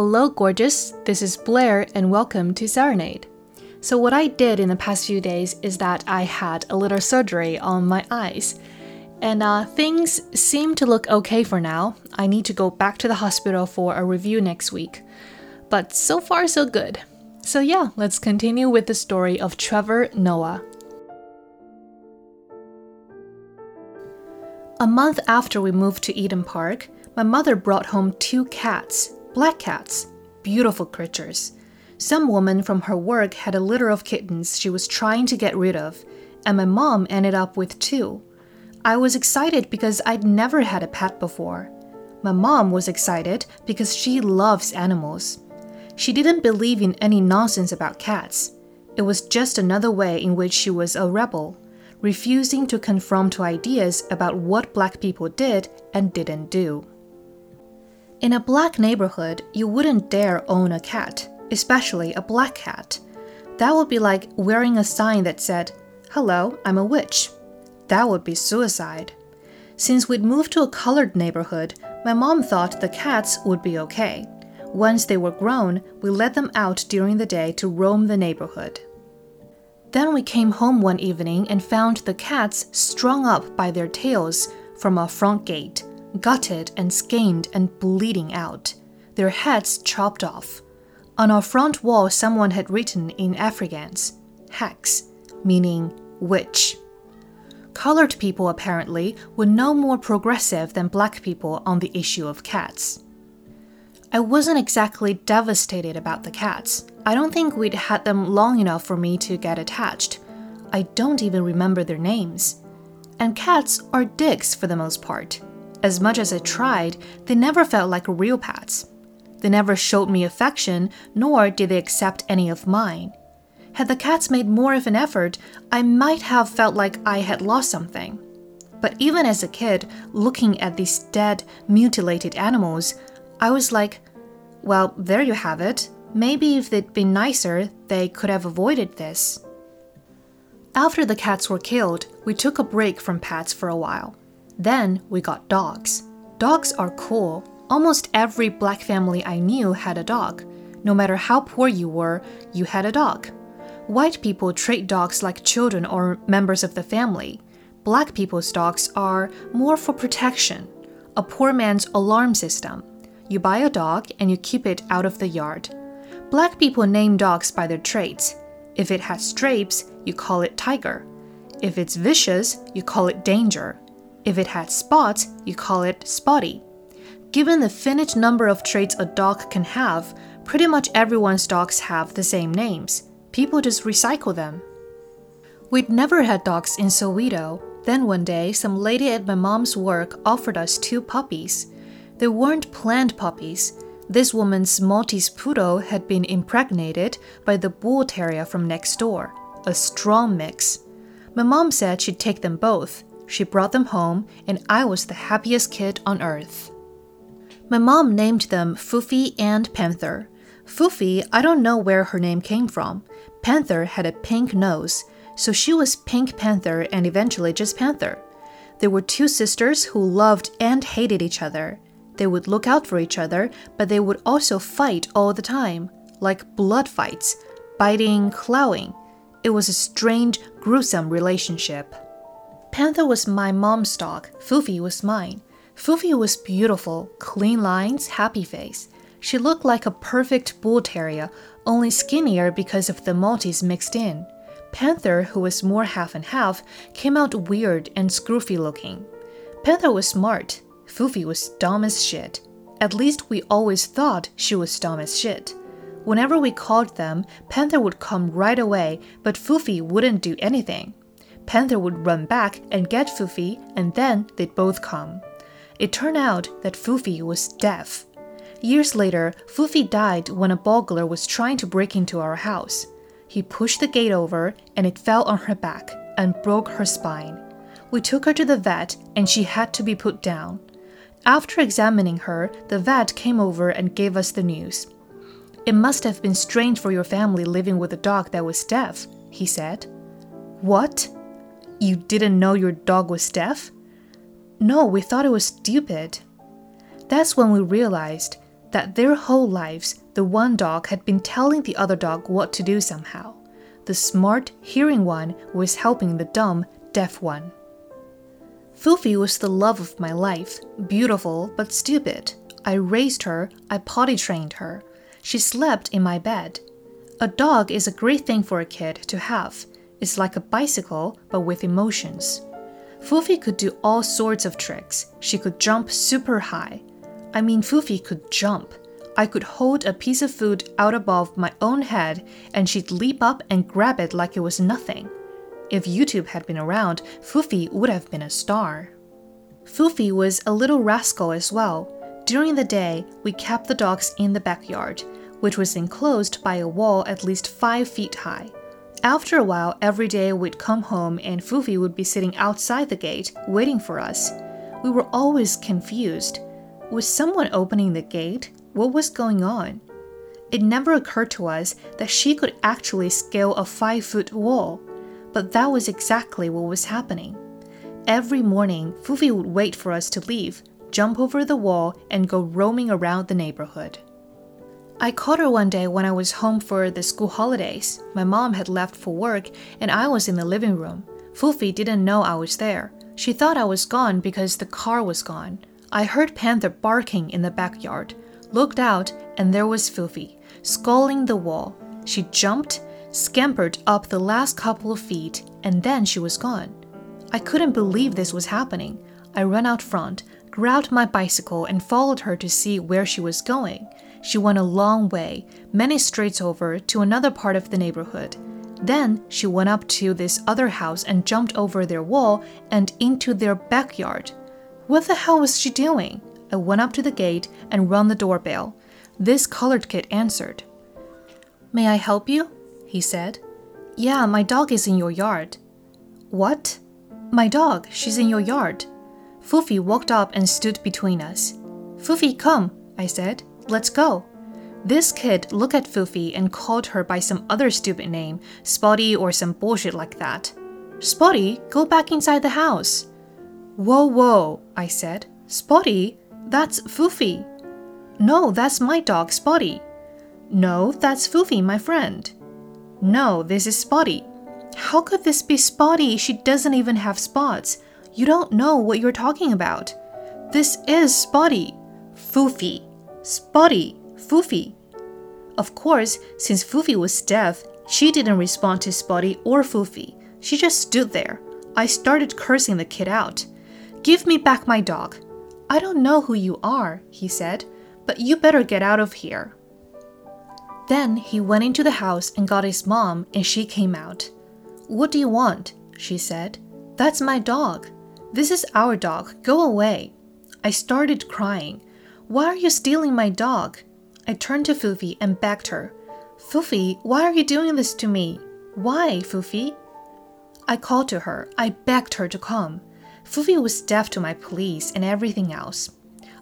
Hello, gorgeous. This is Blair, and welcome to Serenade. So, what I did in the past few days is that I had a little surgery on my eyes. And uh, things seem to look okay for now. I need to go back to the hospital for a review next week. But so far, so good. So, yeah, let's continue with the story of Trevor Noah. A month after we moved to Eden Park, my mother brought home two cats, black cats, beautiful creatures. Some woman from her work had a litter of kittens she was trying to get rid of, and my mom ended up with two. I was excited because I'd never had a pet before. My mom was excited because she loves animals. She didn't believe in any nonsense about cats. It was just another way in which she was a rebel, refusing to conform to ideas about what black people did and didn't do. In a black neighborhood, you wouldn't dare own a cat especially a black cat. That would be like wearing a sign that said, Hello, I'm a witch. That would be suicide. Since we'd moved to a colored neighborhood, my mom thought the cats would be okay. Once they were grown, we let them out during the day to roam the neighborhood. Then we came home one evening and found the cats strung up by their tails from our front gate, gutted and skinned and bleeding out, their heads chopped off. On our front wall, someone had written in Afrikaans, Heks, meaning witch. Colored people apparently were no more progressive than black people on the issue of cats. I wasn't exactly devastated about the cats. I don't think we'd had them long enough for me to get attached. I don't even remember their names. And cats are dicks for the most part. As much as I tried, they never felt like real pets. They never showed me affection, nor did they accept any of mine. Had the cats made more of an effort, I might have felt like I had lost something. But even as a kid, looking at these dead, mutilated animals, I was like, well, there you have it. Maybe if they'd been nicer, they could have avoided this. After the cats were killed, we took a break from pets for a while. Then we got dogs. Dogs are cool, Almost every black family I knew had a dog. No matter how poor you were, you had a dog. White people treat dogs like children or members of the family. Black people's dogs are more for protection, a poor man's alarm system. You buy a dog and you keep it out of the yard. Black people name dogs by their traits. If it has stripes, you call it tiger. If it's vicious, you call it danger. If it had spots, you call it spotty. Given the finite number of traits a dog can have, pretty much everyone's dogs have the same names. People just recycle them. We'd never had dogs in Soweto. Then one day, some lady at my mom's work offered us two puppies. They weren't planned puppies. This woman's Maltese poodle had been impregnated by the bull terrier from next door, a strong mix. My mom said she'd take them both. She brought them home, and I was the happiest kid on earth. My mom named them Fufi and Panther. Fufi, I don't know where her name came from. Panther had a pink nose, so she was Pink Panther and eventually just Panther. They were two sisters who loved and hated each other. They would look out for each other, but they would also fight all the time, like blood fights, biting, clawing. It was a strange, gruesome relationship. Panther was my mom's dog, Fufi was mine. Fufi was beautiful, clean lines, happy face. She looked like a perfect bull terrier, only skinnier because of the Maltese mixed in. Panther, who was more half and half, came out weird and scruffy looking. Panther was smart. Fufi was dumb as shit. At least we always thought she was dumb as shit. Whenever we called them, Panther would come right away, but Fufi wouldn't do anything. Panther would run back and get Fufi, and then they'd both come. It turned out that Fufi was deaf. Years later, Fufi died when a burglar was trying to break into our house. He pushed the gate over and it fell on her back and broke her spine. We took her to the vet and she had to be put down. After examining her, the vet came over and gave us the news. It must have been strange for your family living with a dog that was deaf, he said. What? You didn't know your dog was deaf? No, we thought it was stupid. That's when we realized that their whole lives, the one dog had been telling the other dog what to do somehow. The smart, hearing one was helping the dumb, deaf one. Fufi was the love of my life, beautiful but stupid. I raised her, I potty trained her. She slept in my bed. A dog is a great thing for a kid to have. It's like a bicycle, but with emotions. Fufi could do all sorts of tricks. She could jump super high. I mean, Fufi could jump. I could hold a piece of food out above my own head and she'd leap up and grab it like it was nothing. If YouTube had been around, Fufi would have been a star. Fufi was a little rascal as well. During the day, we kept the dogs in the backyard, which was enclosed by a wall at least five feet high. After a while, every day we'd come home and Fufi would be sitting outside the gate, waiting for us. We were always confused. Was someone opening the gate? What was going on? It never occurred to us that she could actually scale a five foot wall, but that was exactly what was happening. Every morning, Fufi would wait for us to leave, jump over the wall, and go roaming around the neighborhood. I caught her one day when I was home for the school holidays. My mom had left for work and I was in the living room. Fufi didn't know I was there. She thought I was gone because the car was gone. I heard Panther barking in the backyard, looked out, and there was Fufi, sculling the wall. She jumped, scampered up the last couple of feet, and then she was gone. I couldn't believe this was happening. I ran out front, grabbed my bicycle, and followed her to see where she was going. She went a long way, many streets over, to another part of the neighborhood. Then she went up to this other house and jumped over their wall and into their backyard. What the hell was she doing? I went up to the gate and rang the doorbell. This colored kid answered. May I help you? he said. Yeah, my dog is in your yard. What? My dog, she's in your yard. Fufi walked up and stood between us. Fufi, come, I said. Let's go. This kid looked at Fufi and called her by some other stupid name, Spotty or some bullshit like that. Spotty, go back inside the house. Whoa, whoa, I said. Spotty? That's Fufi. No, that's my dog, Spotty. No, that's Fufi, my friend. No, this is Spotty. How could this be Spotty? She doesn't even have spots. You don't know what you're talking about. This is Spotty. Fufi. Spotty, Fufi. Of course, since Fufi was deaf, she didn't respond to Spotty or Fufi. She just stood there. I started cursing the kid out. Give me back my dog. I don't know who you are, he said, but you better get out of here. Then he went into the house and got his mom, and she came out. What do you want? she said. That's my dog. This is our dog. Go away. I started crying. Why are you stealing my dog? I turned to Fufi and begged her. Fufi, why are you doing this to me? Why, Fufi? I called to her. I begged her to come. Fufi was deaf to my pleas and everything else.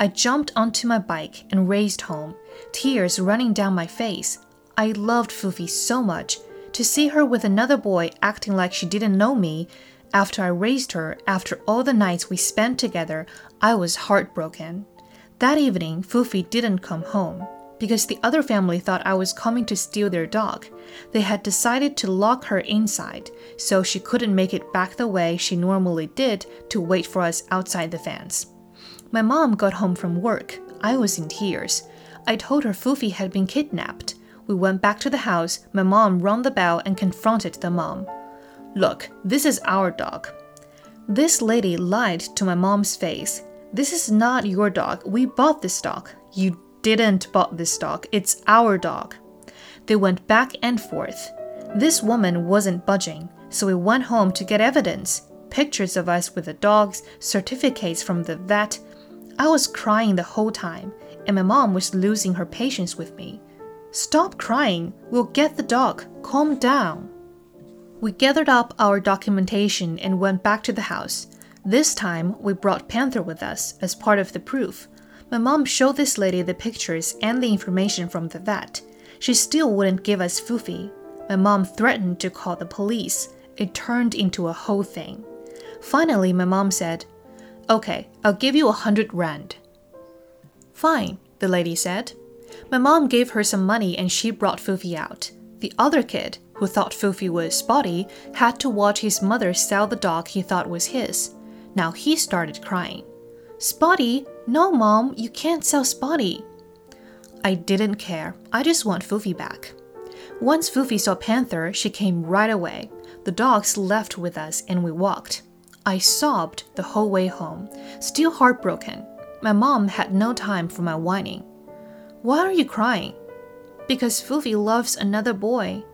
I jumped onto my bike and raced home, tears running down my face. I loved Fufi so much. To see her with another boy acting like she didn't know me, after I raised her, after all the nights we spent together, I was heartbroken. That evening, Fufi didn't come home because the other family thought I was coming to steal their dog. They had decided to lock her inside, so she couldn't make it back the way she normally did to wait for us outside the fence. My mom got home from work. I was in tears. I told her Fufi had been kidnapped. We went back to the house. My mom rang the bell and confronted the mom. Look, this is our dog. This lady lied to my mom's face. This is not your dog. We bought this dog. You didn't bought this dog. It's our dog. They went back and forth. This woman wasn't budging, so we went home to get evidence pictures of us with the dogs, certificates from the vet. I was crying the whole time, and my mom was losing her patience with me. Stop crying. We'll get the dog. Calm down. We gathered up our documentation and went back to the house. This time, we brought Panther with us as part of the proof. My mom showed this lady the pictures and the information from the vet. She still wouldn't give us Fufi. My mom threatened to call the police. It turned into a whole thing. Finally, my mom said, Okay, I'll give you a hundred rand. Fine, the lady said. My mom gave her some money and she brought Fufi out. The other kid, who thought Fufi was Spotty, had to watch his mother sell the dog he thought was his. Now he started crying. Spotty? No, mom, you can't sell Spotty. I didn't care. I just want Fufi back. Once Fufi saw Panther, she came right away. The dogs left with us and we walked. I sobbed the whole way home, still heartbroken. My mom had no time for my whining. Why are you crying? Because Fufi loves another boy.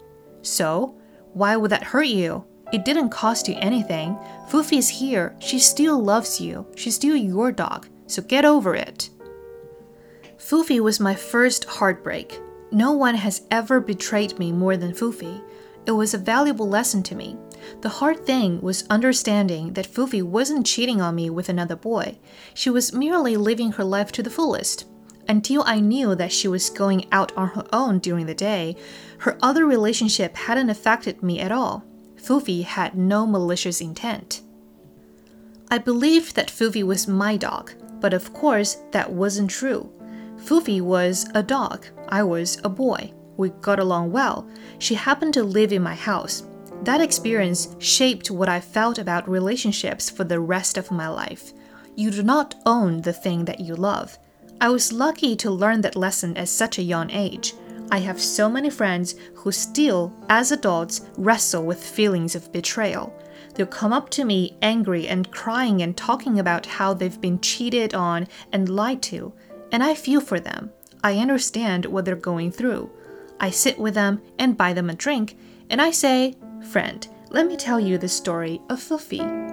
So, why would that hurt you? It didn't cost you anything. Fufi is here. She still loves you. She's still your dog. So get over it. Fufi was my first heartbreak. No one has ever betrayed me more than Fufi. It was a valuable lesson to me. The hard thing was understanding that Fufi wasn't cheating on me with another boy. She was merely living her life to the fullest. Until I knew that she was going out on her own during the day, her other relationship hadn't affected me at all. Fufi had no malicious intent. I believed that Fufi was my dog, but of course that wasn't true. Fufi was a dog, I was a boy. We got along well. She happened to live in my house. That experience shaped what I felt about relationships for the rest of my life. You do not own the thing that you love. I was lucky to learn that lesson at such a young age. I have so many friends who still, as adults, wrestle with feelings of betrayal. They'll come up to me angry and crying and talking about how they've been cheated on and lied to, and I feel for them. I understand what they're going through. I sit with them and buy them a drink, and I say, Friend, let me tell you the story of Fufi.